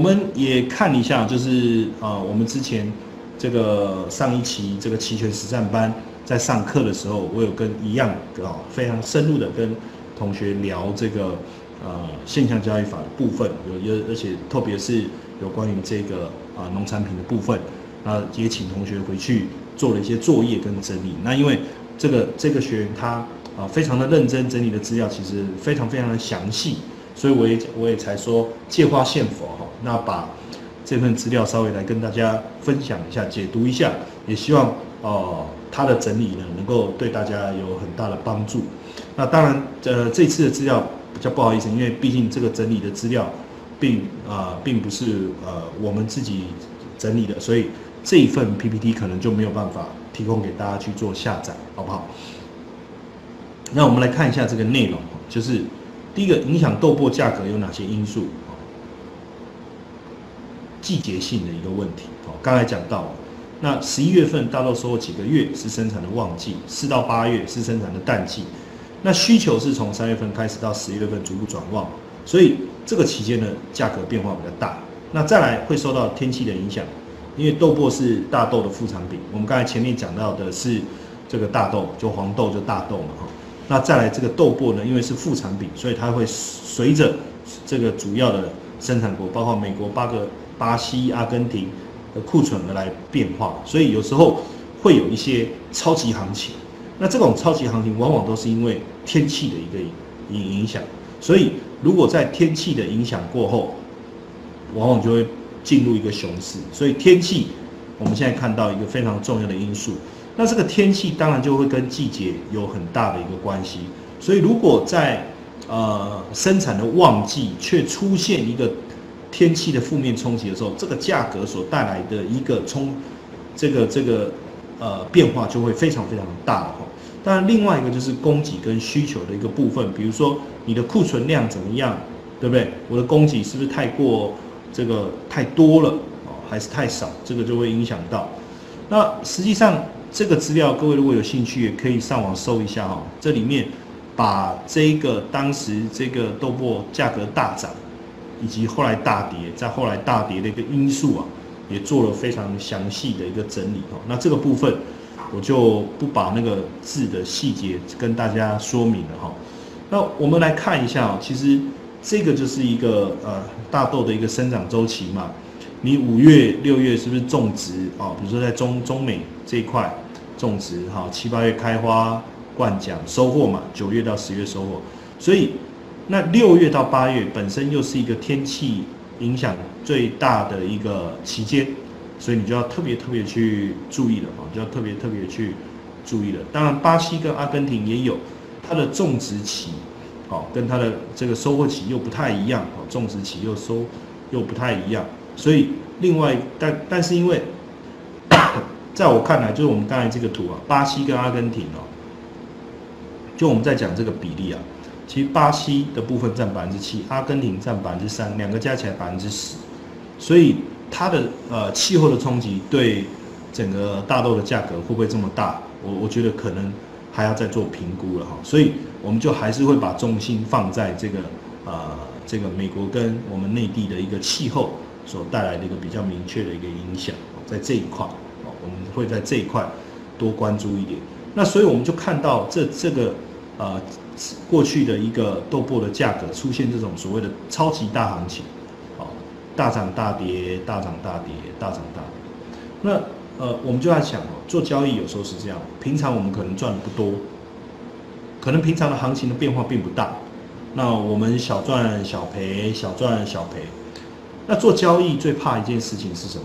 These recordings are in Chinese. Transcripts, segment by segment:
我们也看一下，就是啊，我们之前这个上一期这个期权实战班在上课的时候，我有跟一样啊非常深入的跟同学聊这个呃现象交易法的部分，有有而且特别是有关于这个啊农产品的部分，那也请同学回去做了一些作业跟整理。那因为这个这个学员他啊非常的认真整理的资料，其实非常非常的详细。所以我也我也才说借花献佛哈，那把这份资料稍微来跟大家分享一下，解读一下，也希望哦他的整理呢能够对大家有很大的帮助。那当然，呃这次的资料比较不好意思，因为毕竟这个整理的资料并啊并不是呃我们自己整理的，所以这一份 PPT 可能就没有办法提供给大家去做下载，好不好？那我们来看一下这个内容，就是。第一个影响豆粕价格有哪些因素？季节性的一个问题。哦，刚才讲到，那十一月份大豆收获几个月是生产的旺季，四到八月是生产的淡季。那需求是从三月份开始到十一月份逐步转旺，所以这个期间呢价格变化比较大。那再来会受到天气的影响，因为豆粕是大豆的副产品。我们刚才前面讲到的是这个大豆，就黄豆就大豆嘛，哈。那再来这个豆粕呢，因为是副产品，所以它会随着这个主要的生产国，包括美国、八个、巴西、阿根廷的库存而来变化，所以有时候会有一些超级行情。那这种超级行情往往都是因为天气的一个影影响，所以如果在天气的影响过后，往往就会进入一个熊市。所以天气，我们现在看到一个非常重要的因素。那这个天气当然就会跟季节有很大的一个关系，所以如果在呃生产的旺季却出现一个天气的负面冲击的时候，这个价格所带来的一个冲这个这个呃变化就会非常非常大哈。当然，另外一个就是供给跟需求的一个部分，比如说你的库存量怎么样，对不对？我的供给是不是太过这个太多了哦，还是太少？这个就会影响到。那实际上。这个资料，各位如果有兴趣，也可以上网搜一下哈。这里面把这个当时这个豆粕价格大涨，以及后来大跌，在后来大跌的一个因素啊，也做了非常详细的一个整理哈。那这个部分我就不把那个字的细节跟大家说明了哈。那我们来看一下啊，其实这个就是一个呃大豆的一个生长周期嘛。你五月、六月是不是种植啊？比如说在中中美这一块种植哈，七八月开花、灌浆、收获嘛，九月到十月收获。所以那六月到八月本身又是一个天气影响最大的一个期间，所以你就要特别特别去注意了啊，就要特别特别去注意了。当然，巴西跟阿根廷也有它的种植期，好，跟它的这个收获期又不太一样，哦，种植期又收又不太一样。所以，另外，但但是因为，在我看来，就是我们刚才这个图啊，巴西跟阿根廷哦，就我们在讲这个比例啊，其实巴西的部分占百分之七，阿根廷占百分之三，两个加起来百分之十，所以它的呃气候的冲击对整个大豆的价格会不会这么大？我我觉得可能还要再做评估了哈，所以我们就还是会把重心放在这个呃这个美国跟我们内地的一个气候。所带来的一个比较明确的一个影响，在这一块，哦，我们会在这一块多关注一点。那所以我们就看到这这个呃过去的一个豆粕的价格出现这种所谓的超级大行情，哦，大涨大跌，大涨大跌，大涨大跌。那呃，我们就在想哦，做交易有时候是这样，平常我们可能赚的不多，可能平常的行情的变化并不大，那我们小赚小赔，小赚小赔。那做交易最怕一件事情是什么？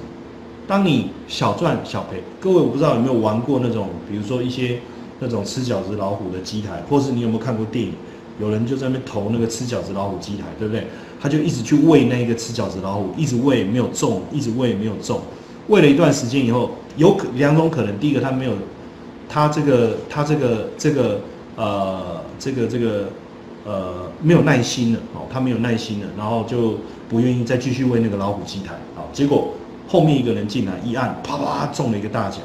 当你小赚小赔，各位我不知道有没有玩过那种，比如说一些那种吃饺子老虎的机台，或是你有没有看过电影，有人就在那边投那个吃饺子老虎机台，对不对？他就一直去喂那个吃饺子老虎，一直喂没有中，一直喂没有中，喂了一段时间以后，有可两种可能，第一个他没有，他这个他这个这个呃这个这个呃没有耐心了哦，他没有耐心了，然后就。不愿意再继续为那个老虎机台，好，结果后面一个人进来一按，啪啪中了一个大奖。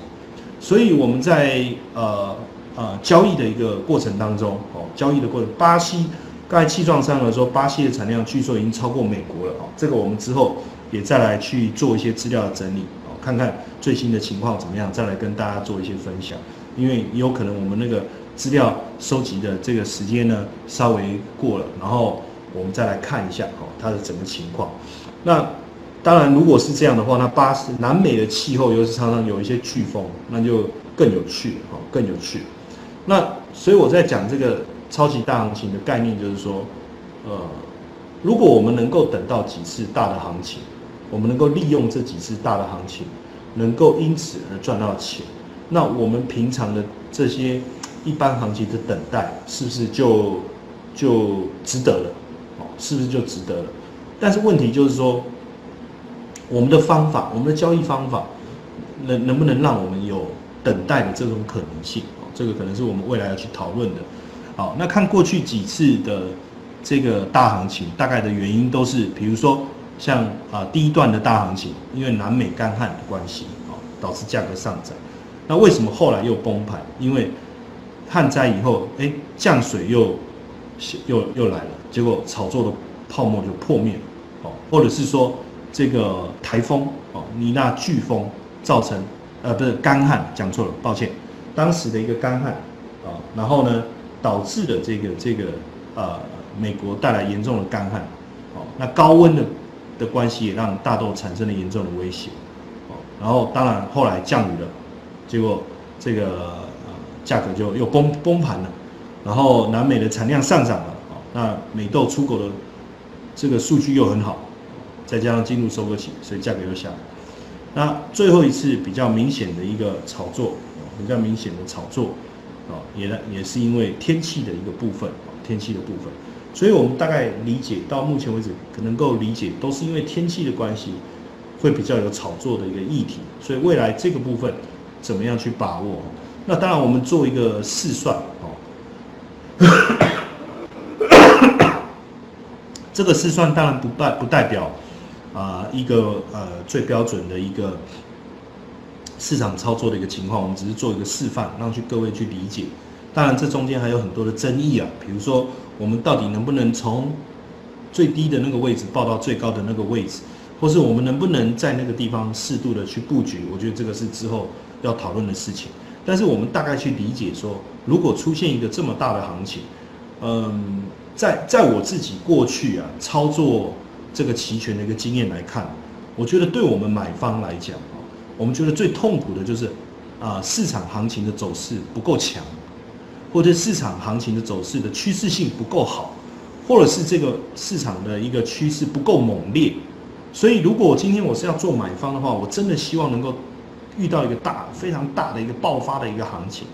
所以我们在呃呃交易的一个过程当中，哦，交易的过程，巴西刚才气壮山河说，巴西的产量据说已经超过美国了，哦，这个我们之后也再来去做一些资料的整理哦，看看最新的情况怎么样，再来跟大家做一些分享。因为有可能我们那个资料收集的这个时间呢稍微过了，然后我们再来看一下哦它的整个情况。那当然如果是这样的话，那巴士南美的气候又是常常有一些飓风，那就更有趣哦，更有趣。那所以我在讲这个超级大行情的概念，就是说，呃，如果我们能够等到几次大的行情，我们能够利用这几次大的行情，能够因此而赚到钱，那我们平常的这些一般行情的等待，是不是就就值得了？哦，是不是就值得了？但是问题就是说，我们的方法，我们的交易方法，能能不能让我们有等待的这种可能性？这个可能是我们未来要去讨论的。好，那看过去几次的这个大行情，大概的原因都是，比如说像啊第一段的大行情，因为南美干旱的关系，啊导致价格上涨。那为什么后来又崩盘？因为旱灾以后，哎降水又又又来了，结果炒作的泡沫就破灭了。哦，或者是说这个台风哦尼娜飓风造成呃不是干旱，讲错了，抱歉。当时的一个干旱啊，然后呢，导致了这个这个呃美国带来严重的干旱，哦，那高温的的关系也让大豆产生了严重的威胁，哦，然后当然后来降雨了，结果这个价格就又崩崩盘了，然后南美的产量上涨了，哦，那美豆出口的这个数据又很好，再加上进入收割期，所以价格又下来。那最后一次比较明显的一个炒作。比较明显的炒作，啊，也也是因为天气的一个部分，啊，天气的部分，所以我们大概理解到目前为止，可能够理解都是因为天气的关系，会比较有炒作的一个议题，所以未来这个部分怎么样去把握？那当然我们做一个试算，哦，这个试算当然不代不代表啊一个呃最标准的一个。市场操作的一个情况，我们只是做一个示范，让去各位去理解。当然，这中间还有很多的争议啊，比如说我们到底能不能从最低的那个位置报到最高的那个位置，或是我们能不能在那个地方适度的去布局？我觉得这个是之后要讨论的事情。但是我们大概去理解说，如果出现一个这么大的行情，嗯，在在我自己过去啊操作这个期权的一个经验来看，我觉得对我们买方来讲啊。我们觉得最痛苦的就是，啊，市场行情的走势不够强，或者市场行情的走势的趋势性不够好，或者是这个市场的一个趋势不够猛烈。所以，如果我今天我是要做买方的话，我真的希望能够遇到一个大、非常大的一个爆发的一个行情，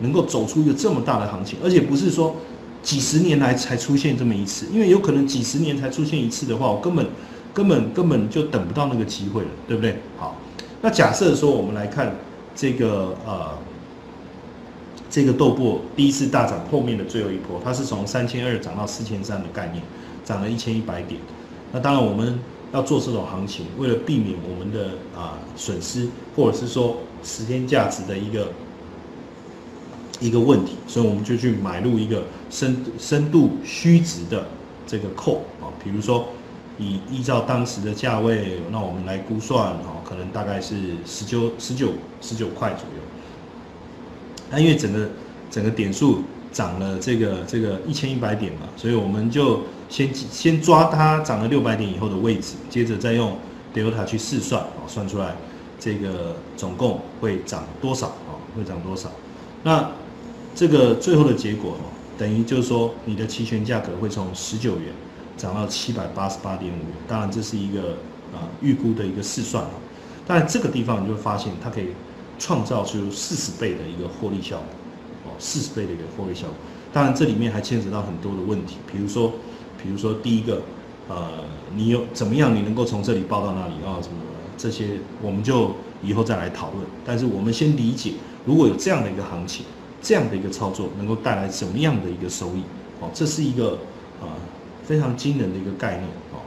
能够走出一个这么大的行情，而且不是说几十年来才出现这么一次，因为有可能几十年才出现一次的话，我根本根本根本就等不到那个机会了，对不对？好。那假设说，我们来看这个呃，这个豆粕第一次大涨后面的最后一波，它是从三千二涨到四千三的概念，涨了一千一百点。那当然我们要做这种行情，为了避免我们的啊损失，或者是说时间价值的一个一个问题，所以我们就去买入一个深深度虚值的这个扣啊，比如说。以依照当时的价位，那我们来估算，哦，可能大概是十九、十九、十九块左右。那因为整个整个点数涨了这个这个一千一百点嘛，所以我们就先先抓它涨了六百点以后的位置，接着再用 delta 去试算，哦，算出来这个总共会涨多少，哦，会涨多少。那这个最后的结果，哦，等于就是说你的期权价格会从十九元。涨到七百八十八点五元，当然这是一个啊预估的一个试算啊，当然这个地方你就会发现它可以创造出四十倍的一个获利效果，哦，四十倍的一个获利效果，当然这里面还牵扯到很多的问题，比如说，比如说第一个，呃，你有怎么样你能够从这里报到那里啊？什么这些我们就以后再来讨论，但是我们先理解，如果有这样的一个行情，这样的一个操作能够带来什么样的一个收益？哦，这是一个啊。非常惊人的一个概念哦。